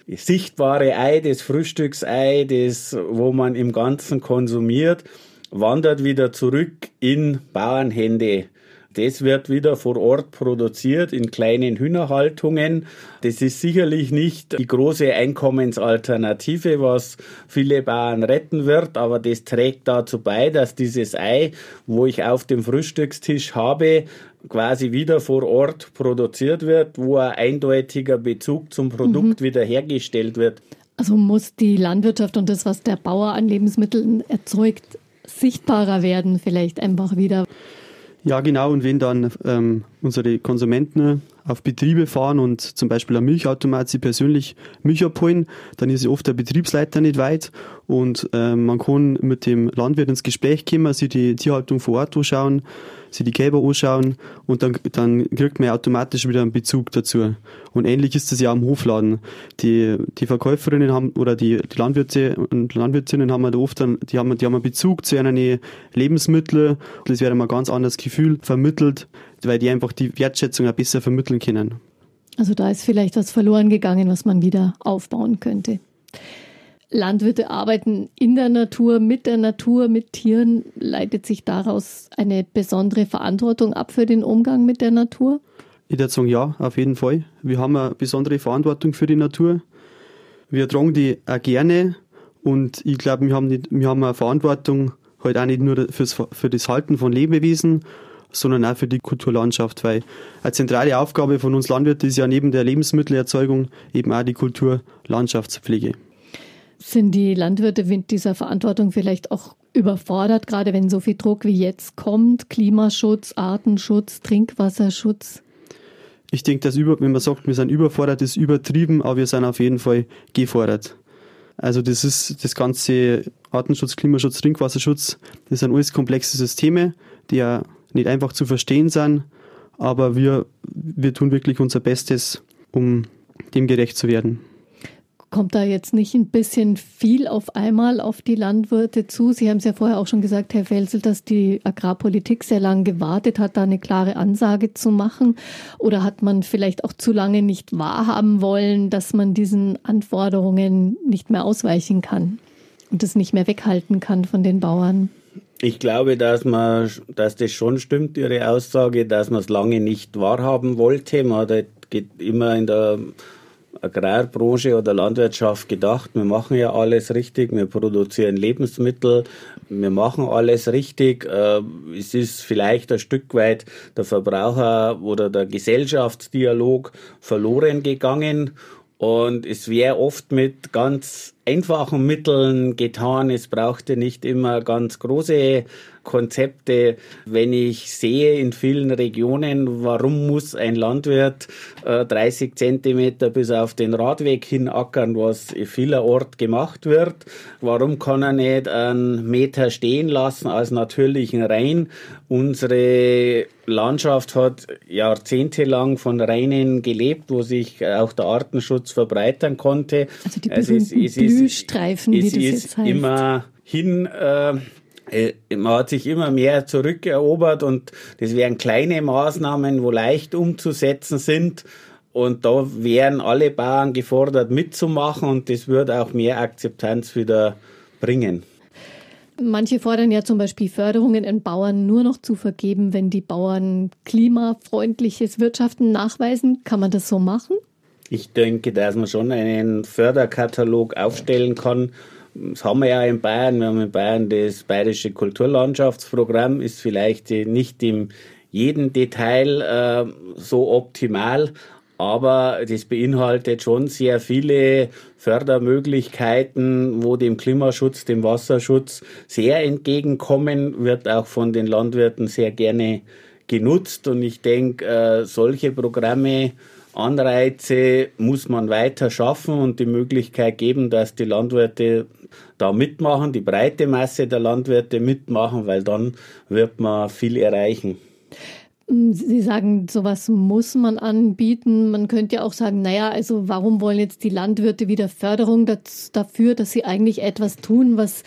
sichtbare Ei, das Frühstücksei, das, wo man im Ganzen konsumiert, wandert wieder zurück in Bauernhände. Das wird wieder vor Ort produziert in kleinen Hühnerhaltungen. Das ist sicherlich nicht die große Einkommensalternative, was viele Bauern retten wird, aber das trägt dazu bei, dass dieses Ei, wo ich auf dem Frühstückstisch habe, quasi wieder vor Ort produziert wird, wo ein eindeutiger Bezug zum Produkt mhm. wiederhergestellt wird. Also muss die Landwirtschaft und das, was der Bauer an Lebensmitteln erzeugt, sichtbarer werden, vielleicht einfach wieder. Ja, genau. Und wenn dann ähm, unsere Konsumenten auf Betriebe fahren und zum Beispiel ein Milchautomat sie persönlich Milch abholen, dann ist oft der Betriebsleiter nicht weit und äh, man kann mit dem Landwirt ins Gespräch kommen, sich die Tierhaltung vor Ort anschauen, sich die Kälber anschauen und dann, dann kriegt man automatisch wieder einen Bezug dazu. Und ähnlich ist das ja am Hofladen. Die, die Verkäuferinnen haben oder die, die Landwirte und Landwirtinnen haben da oft dann, die haben, die haben einen Bezug zu einer Lebensmittel. Das wird ein ganz anderes Gefühl vermittelt, weil die einfach die Wertschätzung auch besser vermitteln können. Also da ist vielleicht was verloren gegangen, was man wieder aufbauen könnte. Landwirte arbeiten in der Natur, mit der Natur, mit Tieren. Leitet sich daraus eine besondere Verantwortung ab für den Umgang mit der Natur? Ich würde sagen, ja, auf jeden Fall. Wir haben eine besondere Verantwortung für die Natur. Wir tragen die auch gerne und ich glaube, wir haben, nicht, wir haben eine Verantwortung halt auch nicht nur fürs, für das Halten von Lebewesen, sondern auch für die Kulturlandschaft, weil eine zentrale Aufgabe von uns Landwirten ist ja neben der Lebensmittelerzeugung eben auch die Kulturlandschaftspflege. Sind die Landwirte mit dieser Verantwortung vielleicht auch überfordert, gerade wenn so viel Druck wie jetzt kommt? Klimaschutz, Artenschutz, Trinkwasserschutz? Ich denke, dass über, wenn man sagt, wir sind überfordert, ist übertrieben, aber wir sind auf jeden Fall gefordert. Also das ist das ganze Artenschutz, Klimaschutz, Trinkwasserschutz, das sind alles komplexe Systeme, die ja nicht einfach zu verstehen sind, aber wir, wir tun wirklich unser Bestes, um dem gerecht zu werden. Kommt da jetzt nicht ein bisschen viel auf einmal auf die Landwirte zu? Sie haben es ja vorher auch schon gesagt, Herr Felsel, dass die Agrarpolitik sehr lange gewartet hat, da eine klare Ansage zu machen. Oder hat man vielleicht auch zu lange nicht wahrhaben wollen, dass man diesen Anforderungen nicht mehr ausweichen kann und es nicht mehr weghalten kann von den Bauern? Ich glaube, dass man, dass das schon stimmt, Ihre Aussage, dass man es lange nicht wahrhaben wollte. Man hat geht immer in der Agrarbranche oder Landwirtschaft gedacht, wir machen ja alles richtig, wir produzieren Lebensmittel, wir machen alles richtig. Äh, es ist vielleicht ein Stück weit der Verbraucher oder der Gesellschaftsdialog verloren gegangen und es wäre oft mit ganz einfachen Mitteln getan. Es brauchte nicht immer ganz große Konzepte. Wenn ich sehe in vielen Regionen, warum muss ein Landwirt äh, 30 Zentimeter bis auf den Radweg hin ackern, was vielerorts gemacht wird? Warum kann er nicht einen Meter stehen lassen als natürlichen Rhein? Unsere Landschaft hat jahrzehntelang von Rheinen gelebt, wo sich auch der Artenschutz verbreitern konnte. Also die berühmten also es, es, Blühstreifen, es, wie das jetzt heißt. immer hin äh, äh, man hat sich immer mehr zurückerobert und das wären kleine Maßnahmen, wo leicht umzusetzen sind. Und da wären alle Bauern gefordert mitzumachen und das würde auch mehr Akzeptanz wieder bringen. Manche fordern ja zum Beispiel Förderungen an Bauern nur noch zu vergeben, wenn die Bauern klimafreundliches Wirtschaften nachweisen. Kann man das so machen? Ich denke, dass man schon einen Förderkatalog aufstellen kann, das haben wir ja in Bayern. Wir haben in Bayern das Bayerische Kulturlandschaftsprogramm, ist vielleicht nicht in jedem Detail äh, so optimal, aber das beinhaltet schon sehr viele Fördermöglichkeiten, wo dem Klimaschutz, dem Wasserschutz sehr entgegenkommen, wird auch von den Landwirten sehr gerne genutzt. Und ich denke, äh, solche Programme Anreize muss man weiter schaffen und die Möglichkeit geben, dass die Landwirte da mitmachen, die breite Masse der Landwirte mitmachen, weil dann wird man viel erreichen. Sie sagen, sowas muss man anbieten. Man könnte ja auch sagen, naja, also warum wollen jetzt die Landwirte wieder Förderung dafür, dass sie eigentlich etwas tun, was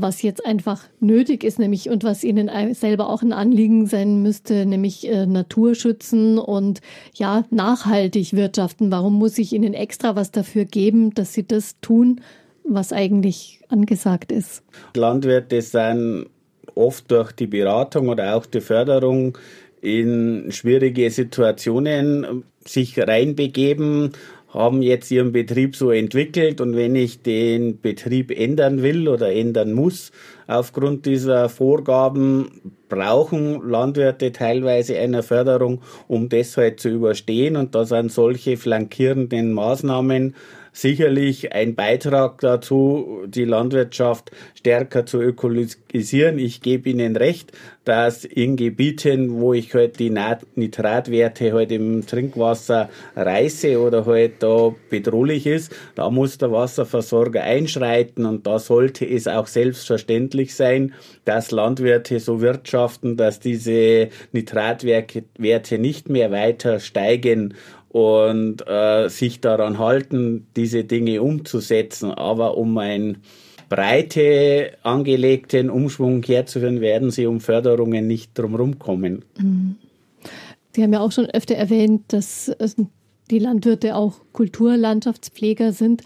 was jetzt einfach nötig ist, nämlich und was Ihnen selber auch ein Anliegen sein müsste, nämlich äh, Natur schützen und ja, nachhaltig wirtschaften. Warum muss ich Ihnen extra was dafür geben, dass Sie das tun, was eigentlich angesagt ist? Landwirte sind oft durch die Beratung oder auch die Förderung in schwierige Situationen sich reinbegeben, haben jetzt ihren Betrieb so entwickelt und wenn ich den Betrieb ändern will oder ändern muss, aufgrund dieser Vorgaben brauchen Landwirte teilweise eine Förderung, um das halt zu überstehen. Und da sind solche flankierenden Maßnahmen sicherlich ein Beitrag dazu, die Landwirtschaft stärker zu ökologisieren. Ich gebe Ihnen recht, dass in Gebieten, wo ich halt die Nitratwerte halt im Trinkwasser reiße oder halt da bedrohlich ist, da muss der Wasserversorger einschreiten und da sollte es auch selbstverständlich sein, dass Landwirte so wirtschaften, dass diese Nitratwerte nicht mehr weiter steigen und äh, sich daran halten, diese Dinge umzusetzen. Aber um einen breite angelegten Umschwung herzuführen, werden sie um Förderungen nicht drumherum kommen. Mhm. Sie haben ja auch schon öfter erwähnt, dass die Landwirte auch Kulturlandschaftspfleger sind.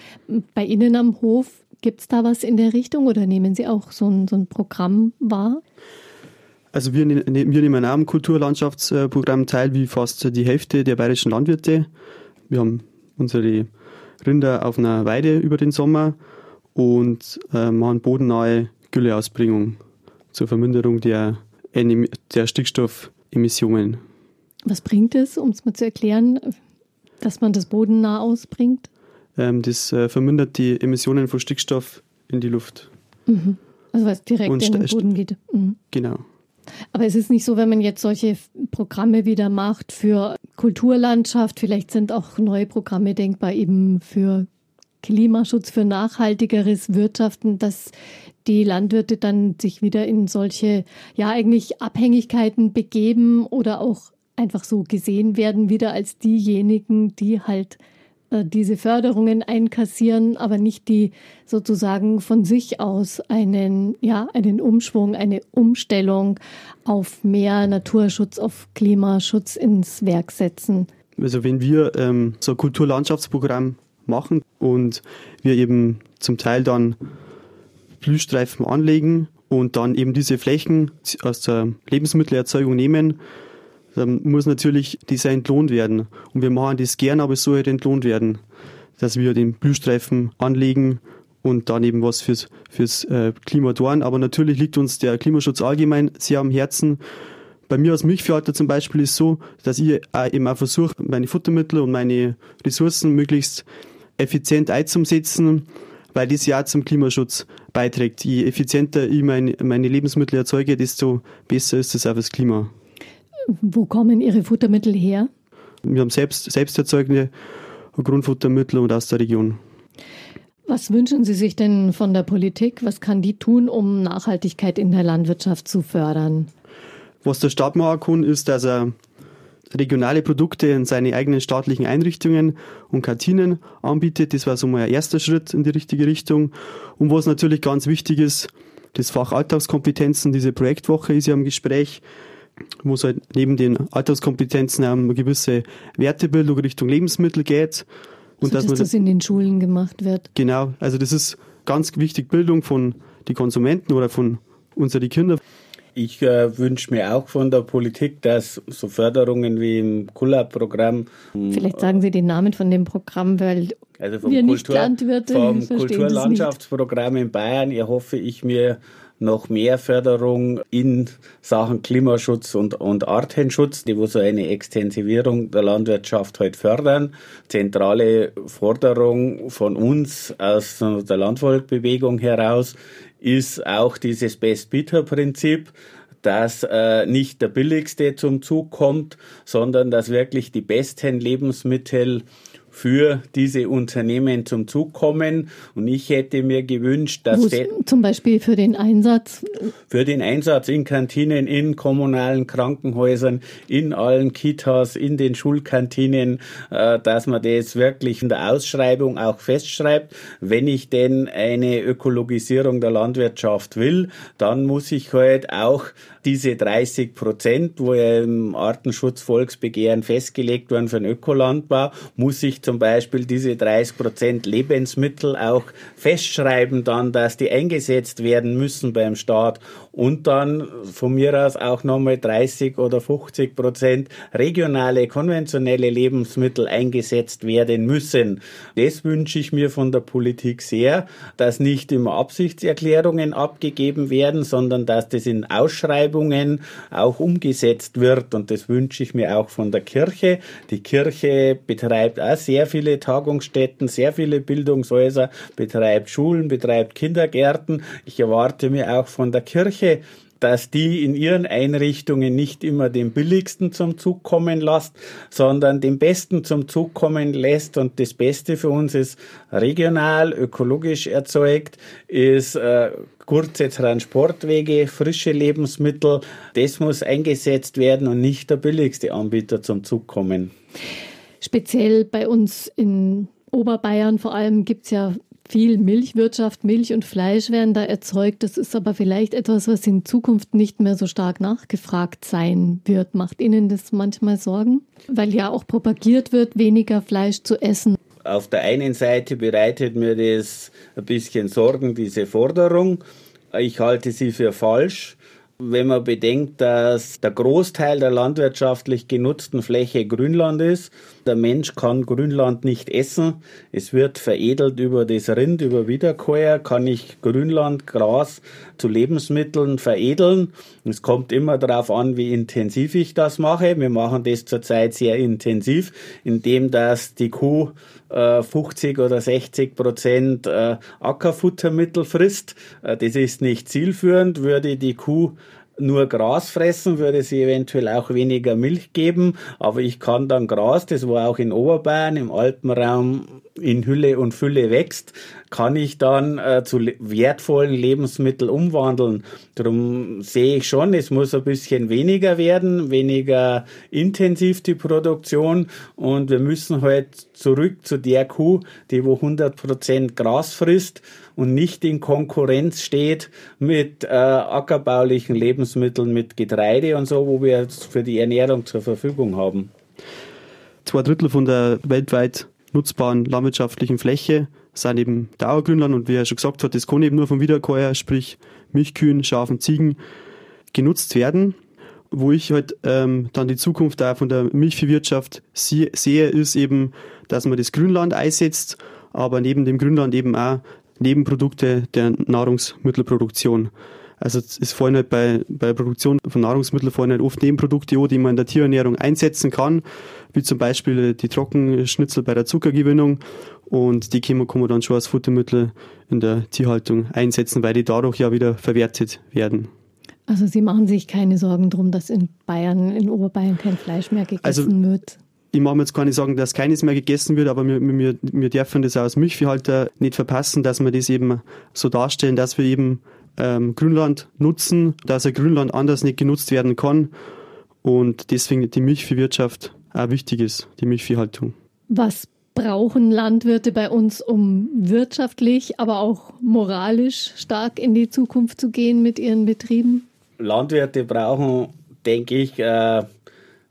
Bei Ihnen am Hof gibt es da was in der Richtung oder nehmen Sie auch so ein, so ein Programm wahr? Also wir, ne-, ne-, wir nehmen auch am Kulturlandschaftsprogramm teil, wie fast die Hälfte der bayerischen Landwirte. Wir haben unsere Rinder auf einer Weide über den Sommer und äh, machen bodennahe Gülleausbringung zur Verminderung der, der Stickstoffemissionen. Was bringt es, um es mal zu erklären, dass man das bodennah ausbringt? Ähm, das äh, vermindert die Emissionen von Stickstoff in die Luft. Mhm. Also was direkt Und in den Boden geht. Mhm. Genau. Aber es ist nicht so, wenn man jetzt solche Programme wieder macht für Kulturlandschaft, vielleicht sind auch neue Programme denkbar eben für Klimaschutz, für nachhaltigeres Wirtschaften, dass die Landwirte dann sich wieder in solche, ja eigentlich Abhängigkeiten begeben oder auch einfach so gesehen werden, wieder als diejenigen, die halt diese Förderungen einkassieren, aber nicht die sozusagen von sich aus einen, ja, einen Umschwung, eine Umstellung auf mehr Naturschutz, auf Klimaschutz ins Werk setzen. Also wenn wir ähm, so ein Kulturlandschaftsprogramm machen und wir eben zum Teil dann Blühstreifen anlegen und dann eben diese Flächen aus der Lebensmittelerzeugung nehmen, dann muss natürlich dieser entlohnt werden. Und wir machen das gern, aber es soll halt entlohnt werden, dass wir den Blühstreifen anlegen und dann eben was fürs, fürs äh, Klima tun. Aber natürlich liegt uns der Klimaschutz allgemein sehr am Herzen. Bei mir als Milchviehhalter zum Beispiel ist so, dass ich auch eben auch versuche, meine Futtermittel und meine Ressourcen möglichst effizient einzusetzen, weil das ja auch zum Klimaschutz beiträgt. Je effizienter ich mein, meine Lebensmittel erzeuge, desto besser ist es auch fürs Klima. Wo kommen Ihre Futtermittel her? Wir haben selbst, selbst erzeugte Grundfuttermittel und aus der Region. Was wünschen Sie sich denn von der Politik? Was kann die tun, um Nachhaltigkeit in der Landwirtschaft zu fördern? Was der Staat machen kann, ist, dass er regionale Produkte in seine eigenen staatlichen Einrichtungen und Kantinen anbietet. Das war so mal ein erster Schritt in die richtige Richtung. Und was natürlich ganz wichtig ist, das Fach Alltagskompetenzen, diese Projektwoche ist ja im Gespräch, wo es halt neben den um eine gewisse Wertebildung Richtung Lebensmittel geht. Und so, dass, dass das in den Schulen gemacht wird. Genau, also das ist ganz wichtig, Bildung von den Konsumenten oder von unseren Kindern. Ich äh, wünsche mir auch von der Politik, dass so Förderungen wie im Kula-Programm. Vielleicht sagen Sie den Namen von dem Programm, weil also vom wir Kultur, nicht Landwirte vom verstehen Kulturlandschaftsprogramm in Bayern erhoffe ich mir noch mehr Förderung in Sachen Klimaschutz und, und Artenschutz, die wo so eine Extensivierung der Landwirtschaft heute fördern. Zentrale Forderung von uns aus der Landvolkbewegung heraus ist auch dieses Best-Bidder-Prinzip, dass äh, nicht der billigste zum Zug kommt, sondern dass wirklich die besten Lebensmittel für diese Unternehmen zum Zug kommen. Und ich hätte mir gewünscht, dass zum Beispiel für den Einsatz für den Einsatz in Kantinen, in kommunalen Krankenhäusern, in allen Kitas, in den Schulkantinen, äh, dass man das wirklich in der Ausschreibung auch festschreibt. Wenn ich denn eine Ökologisierung der Landwirtschaft will, dann muss ich halt auch diese 30 Prozent, wo ja im Artenschutz-Volksbegehren festgelegt werden für den Ökolandbau, muss ich zum Beispiel diese 30 Prozent Lebensmittel auch festschreiben dann, dass die eingesetzt werden müssen beim Staat und dann von mir aus auch nochmal 30 oder 50 Prozent regionale, konventionelle Lebensmittel eingesetzt werden müssen. Das wünsche ich mir von der Politik sehr, dass nicht immer Absichtserklärungen abgegeben werden, sondern dass das in Ausschreibungen auch umgesetzt wird und das wünsche ich mir auch von der Kirche. Die Kirche betreibt auch sehr viele Tagungsstätten, sehr viele Bildungshäuser, betreibt Schulen, betreibt Kindergärten. Ich erwarte mir auch von der Kirche, dass die in ihren Einrichtungen nicht immer den billigsten zum Zug kommen lässt, sondern den besten zum Zug kommen lässt. Und das Beste für uns ist regional, ökologisch erzeugt, ist äh, kurze Transportwege, frische Lebensmittel. Das muss eingesetzt werden und nicht der billigste Anbieter zum Zug kommen. Speziell bei uns in Oberbayern vor allem gibt es ja viel Milchwirtschaft, Milch und Fleisch werden da erzeugt. Das ist aber vielleicht etwas, was in Zukunft nicht mehr so stark nachgefragt sein wird. Macht Ihnen das manchmal Sorgen? Weil ja auch propagiert wird, weniger Fleisch zu essen. Auf der einen Seite bereitet mir das ein bisschen Sorgen, diese Forderung. Ich halte sie für falsch. Wenn man bedenkt, dass der Großteil der landwirtschaftlich genutzten Fläche Grünland ist. Der Mensch kann Grünland nicht essen. Es wird veredelt über das Rind, über Wiederkäuer, kann ich Grünland, Gras zu Lebensmitteln veredeln. Es kommt immer darauf an, wie intensiv ich das mache. Wir machen das zurzeit sehr intensiv, indem dass die Kuh 50 äh, oder 60 Prozent äh, Ackerfuttermittel frisst. Äh, das ist nicht zielführend. Würde die Kuh nur Gras fressen, würde sie eventuell auch weniger Milch geben, aber ich kann dann Gras, das wo auch in Oberbayern im Alpenraum in Hülle und Fülle wächst, kann ich dann äh, zu wertvollen Lebensmitteln umwandeln. Darum sehe ich schon, es muss ein bisschen weniger werden, weniger intensiv die Produktion und wir müssen halt zurück zu der Kuh, die wo 100% Gras frisst und nicht in Konkurrenz steht mit äh, ackerbaulichen Lebensmitteln, mit Getreide und so, wo wir für die Ernährung zur Verfügung haben. Zwei Drittel von der weltweit nutzbaren landwirtschaftlichen Fläche sind eben Dauergrünland und wie er schon gesagt hat, das kann eben nur vom Wiederkäuer, sprich Milchkühen, Schafen, Ziegen genutzt werden. Wo ich halt ähm, dann die Zukunft auch von der Milchviehwirtschaft sehe, ist eben, dass man das Grünland einsetzt, aber neben dem Grünland eben auch Nebenprodukte der Nahrungsmittelproduktion. Also es fallen halt bei, bei Produktion von Nahrungsmitteln fallen halt oft Nebenprodukte die man in der Tierernährung einsetzen kann, wie zum Beispiel die Trockenschnitzel bei der Zuckergewinnung und die man, kann man dann schon als Futtermittel in der Tierhaltung einsetzen, weil die dadurch ja wieder verwertet werden. Also Sie machen sich keine Sorgen drum, dass in Bayern, in Oberbayern kein Fleisch mehr gegessen also, wird? ich mache mir jetzt keine Sorgen, dass keines mehr gegessen wird, aber wir, wir, wir dürfen das als Milchviehhalter nicht verpassen, dass wir das eben so darstellen, dass wir eben ähm, Grünland nutzen, dass ein Grünland anders nicht genutzt werden kann und deswegen die Milchviehwirtschaft auch wichtig ist, die Milchviehhaltung. Was brauchen Landwirte bei uns, um wirtschaftlich, aber auch moralisch stark in die Zukunft zu gehen mit ihren Betrieben? Landwirte brauchen, denke ich, äh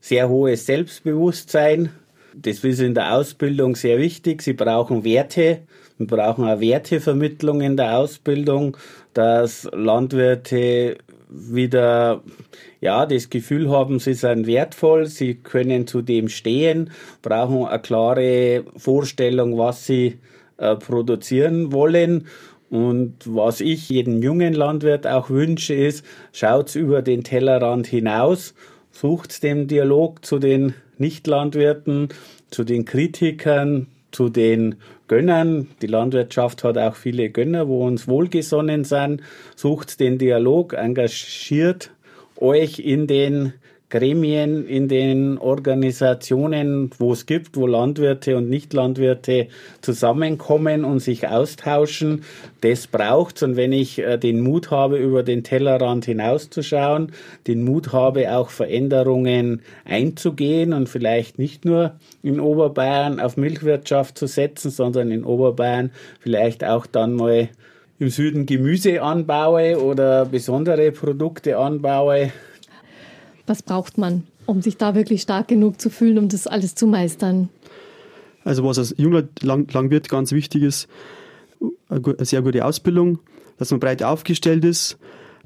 sehr hohes Selbstbewusstsein. Das ist in der Ausbildung sehr wichtig. Sie brauchen Werte. Wir brauchen auch Wertevermittlung in der Ausbildung, dass Landwirte wieder ja das Gefühl haben, sie sind wertvoll, sie können zu dem stehen, brauchen eine klare Vorstellung, was sie äh, produzieren wollen. Und was ich jedem jungen Landwirt auch wünsche, ist, schaut über den Tellerrand hinaus sucht den Dialog zu den Nichtlandwirten, zu den Kritikern, zu den Gönnern. Die Landwirtschaft hat auch viele Gönner, wo uns wohlgesonnen sind. Sucht den Dialog, engagiert euch in den Gremien, in den Organisationen, wo es gibt, wo Landwirte und Nichtlandwirte zusammenkommen und sich austauschen. Das braucht's. Und wenn ich äh, den Mut habe, über den Tellerrand hinauszuschauen, den Mut habe, auch Veränderungen einzugehen und vielleicht nicht nur in Oberbayern auf Milchwirtschaft zu setzen, sondern in Oberbayern vielleicht auch dann mal im Süden Gemüse anbaue oder besondere Produkte anbaue, was braucht man, um sich da wirklich stark genug zu fühlen, um das alles zu meistern? Also was als junger Lang Langwirt ganz wichtig ist, eine sehr gute Ausbildung, dass man breit aufgestellt ist,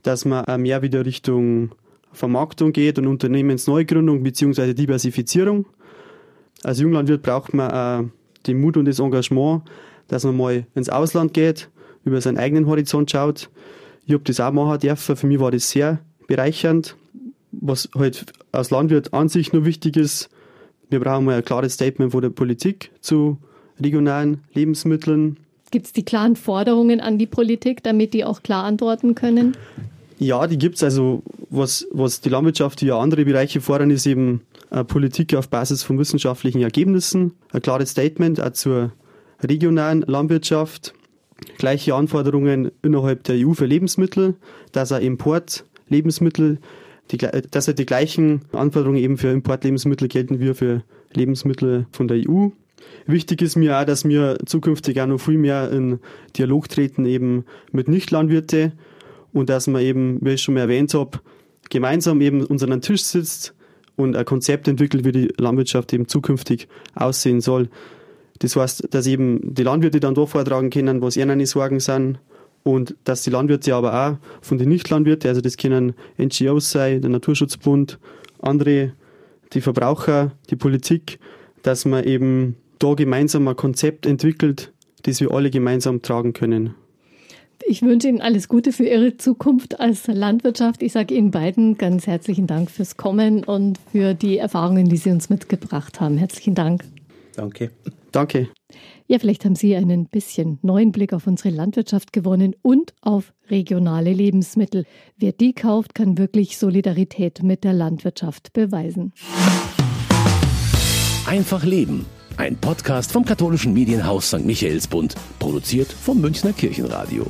dass man mehr wieder Richtung Vermarktung geht und Unternehmensneugründung bzw. Diversifizierung. Als Junglandwirt braucht man äh, den Mut und das Engagement, dass man mal ins Ausland geht, über seinen eigenen Horizont schaut. Ich habe das auch machen dürfen. Für mich war das sehr bereichernd was halt als Landwirt an sich nur wichtig ist, wir brauchen mal ein klares Statement von der Politik zu regionalen Lebensmitteln. Gibt es die klaren Forderungen an die Politik, damit die auch klar antworten können? Ja, die gibt es. Also was, was die Landwirtschaft wie auch andere Bereiche fordern, ist eben eine Politik auf Basis von wissenschaftlichen Ergebnissen, ein klares Statement auch zur regionalen Landwirtschaft, gleiche Anforderungen innerhalb der EU für Lebensmittel, dass ein Import Lebensmittel die, dass halt die gleichen Anforderungen eben für Importlebensmittel gelten wie für Lebensmittel von der EU. Wichtig ist mir auch, dass wir zukünftig auch noch viel mehr in Dialog treten eben mit Nichtlandwirte und dass man eben, wie ich schon mal erwähnt habe, gemeinsam eben unseren Tisch sitzt und ein Konzept entwickelt, wie die Landwirtschaft eben zukünftig aussehen soll. Das heißt, dass eben die Landwirte dann doch vortragen können, was ihnen Sorgen sind und dass die Landwirte aber auch von den Nichtlandwirten, also das können NGOs sein, der Naturschutzbund, andere, die Verbraucher, die Politik, dass man eben da gemeinsam ein Konzept entwickelt, das wir alle gemeinsam tragen können. Ich wünsche Ihnen alles Gute für Ihre Zukunft als Landwirtschaft. Ich sage Ihnen beiden ganz herzlichen Dank fürs Kommen und für die Erfahrungen, die Sie uns mitgebracht haben. Herzlichen Dank. Danke. Danke. Ja, vielleicht haben Sie einen bisschen neuen Blick auf unsere Landwirtschaft gewonnen und auf regionale Lebensmittel. Wer die kauft, kann wirklich Solidarität mit der Landwirtschaft beweisen. Einfach Leben. Ein Podcast vom katholischen Medienhaus St. Michaelsbund, produziert vom Münchner Kirchenradio.